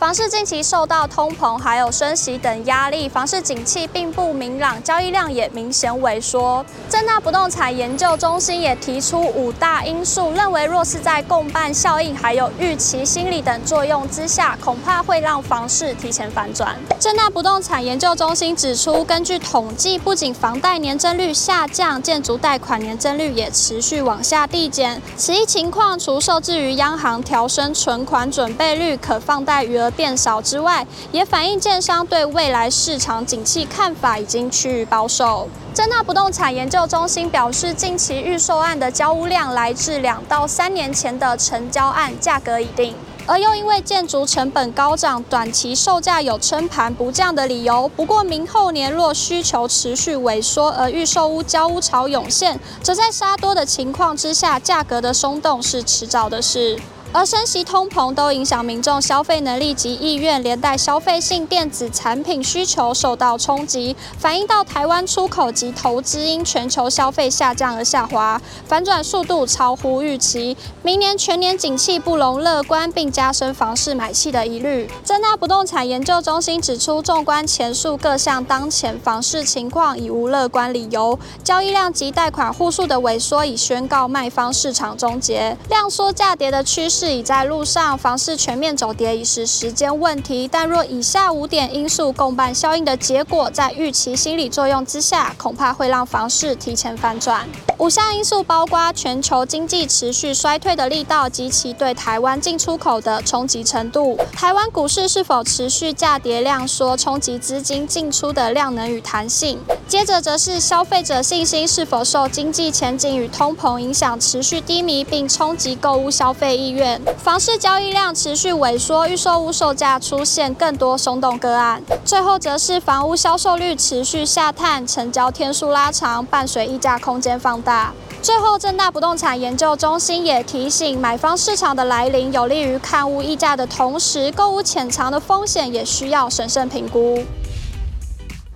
房市近期受到通膨还有升息等压力，房市景气并不明朗，交易量也明显萎缩。正大不动产研究中心也提出五大因素，认为若是在共伴效应还有预期心理等作用之下，恐怕会让房市提前反转。正大不动产研究中心指出，根据统计，不仅房贷年增率下降，建筑贷款年增率也持续往下递减。此一情况除受制于央行调升存款准备率、可放贷余额。变少之外，也反映建商对未来市场景气看法已经趋于保守。政大不动产研究中心表示，近期预售案的交屋量来自两到三年前的成交案，价格已定，而又因为建筑成本高涨，短期售价有撑盘不降的理由。不过明后年若需求持续萎缩，而预售屋交屋潮涌现，则在杀多的情况之下，价格的松动是迟早的事。而升息、通膨都影响民众消费能力及意愿，连带消费性电子产品需求受到冲击，反映到台湾出口及投资因全球消费下降而下滑，反转速度超乎预期。明年全年景气不容乐观，并加深房市买气的疑虑。增大不动产研究中心指出，纵观前述各项当前房市情况，已无乐观理由。交易量及贷款户数的萎缩已宣告卖方市场终结，量缩价跌的趋势。是已在路上，房市全面走跌已是时间问题。但若以下五点因素共伴效应的结果，在预期心理作用之下，恐怕会让房市提前反转。五项因素包括全球经济持续衰退的力道及其对台湾进出口的冲击程度，台湾股市是否持续价跌量缩，冲击资金进出的量能与弹性。接着则是消费者信心是否受经济前景与通膨影响持续低迷，并冲击购物消费意愿。房市交易量持续萎缩，预售屋售价出现更多松动个案。最后则是房屋销售率持续下探，成交天数拉长，伴随溢价空间放大。最后，正大不动产研究中心也提醒，买方市场的来临有利于看屋溢价的同时，购屋潜藏的风险也需要审慎评估。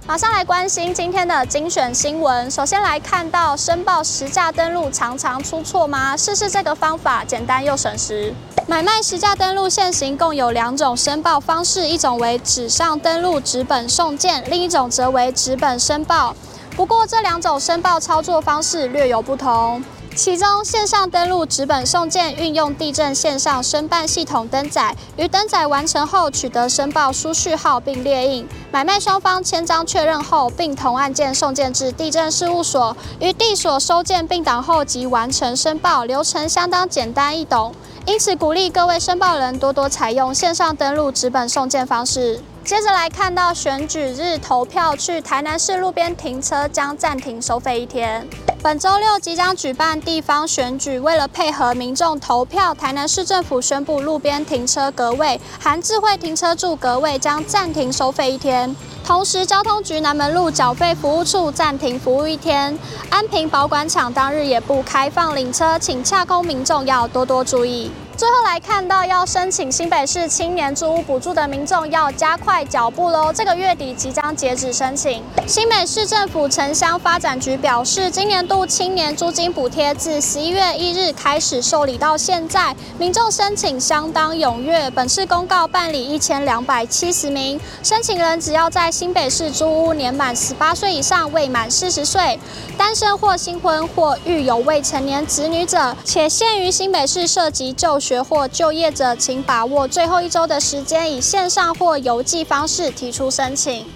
马上来关心今天的精选新闻。首先来看到申报实价登录常常出错吗？试试这个方法，简单又省时。买卖实价登录现行共有两种申报方式，一种为纸上登录纸本送件，另一种则为纸本申报。不过这两种申报操作方式略有不同。其中，线上登录纸本送件运用地震线上申办系统登载，于登载完成后取得申报书序号并列印，买卖双方签章确认后，并同案件送件至地震事务所，于地所收件并档后即完成申报，流程相当简单易懂。因此，鼓励各位申报人多多采用线上登录纸本送件方式。接着来看到选举日投票去台南市路边停车将暂停收费一天。本周六即将举办地方选举，为了配合民众投票，台南市政府宣布路边停车格位含智慧停车柱格位将暂停收费一天。同时，交通局南门路缴费服务处暂停服务一天。安平保管场当日也不开放领车，请洽公民众要多多注意。最后来看到要申请新北市青年租屋补助的民众要加快脚步喽！这个月底即将截止申请。新北市政府城乡发展局表示，今年度青年租金补贴自十一月一日开始受理到现在，民众申请相当踊跃。本次公告办理一千两百七十名申请人，只要在新北市租屋年满十八岁以上，未满四十岁，单身或新婚或育有未成年子女者，且限于新北市涉及就学或就业者，请把握最后一周的时间，以线上或邮寄方式提出申请。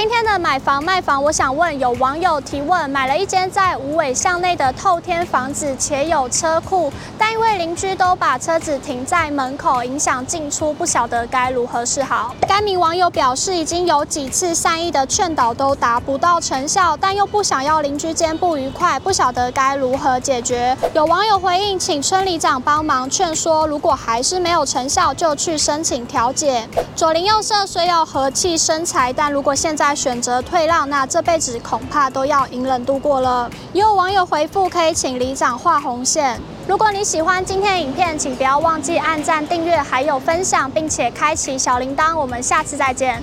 今天的买房卖房，我想问有网友提问：买了一间在五尾巷内的透天房子，且有车库，但因为邻居都把车子停在门口，影响进出，不晓得该如何是好。该名网友表示，已经有几次善意的劝导都达不到成效，但又不想要邻居间不愉快，不晓得该如何解决。有网友回应，请村里长帮忙劝说，如果还是没有成效，就去申请调解。左邻右舍虽要和气生财，但如果现在选择退让，那这辈子恐怕都要隐忍度过了。也有网友回复，可以请里长画红线。如果你喜欢今天影片，请不要忘记按赞、订阅，还有分享，并且开启小铃铛。我们下次再见。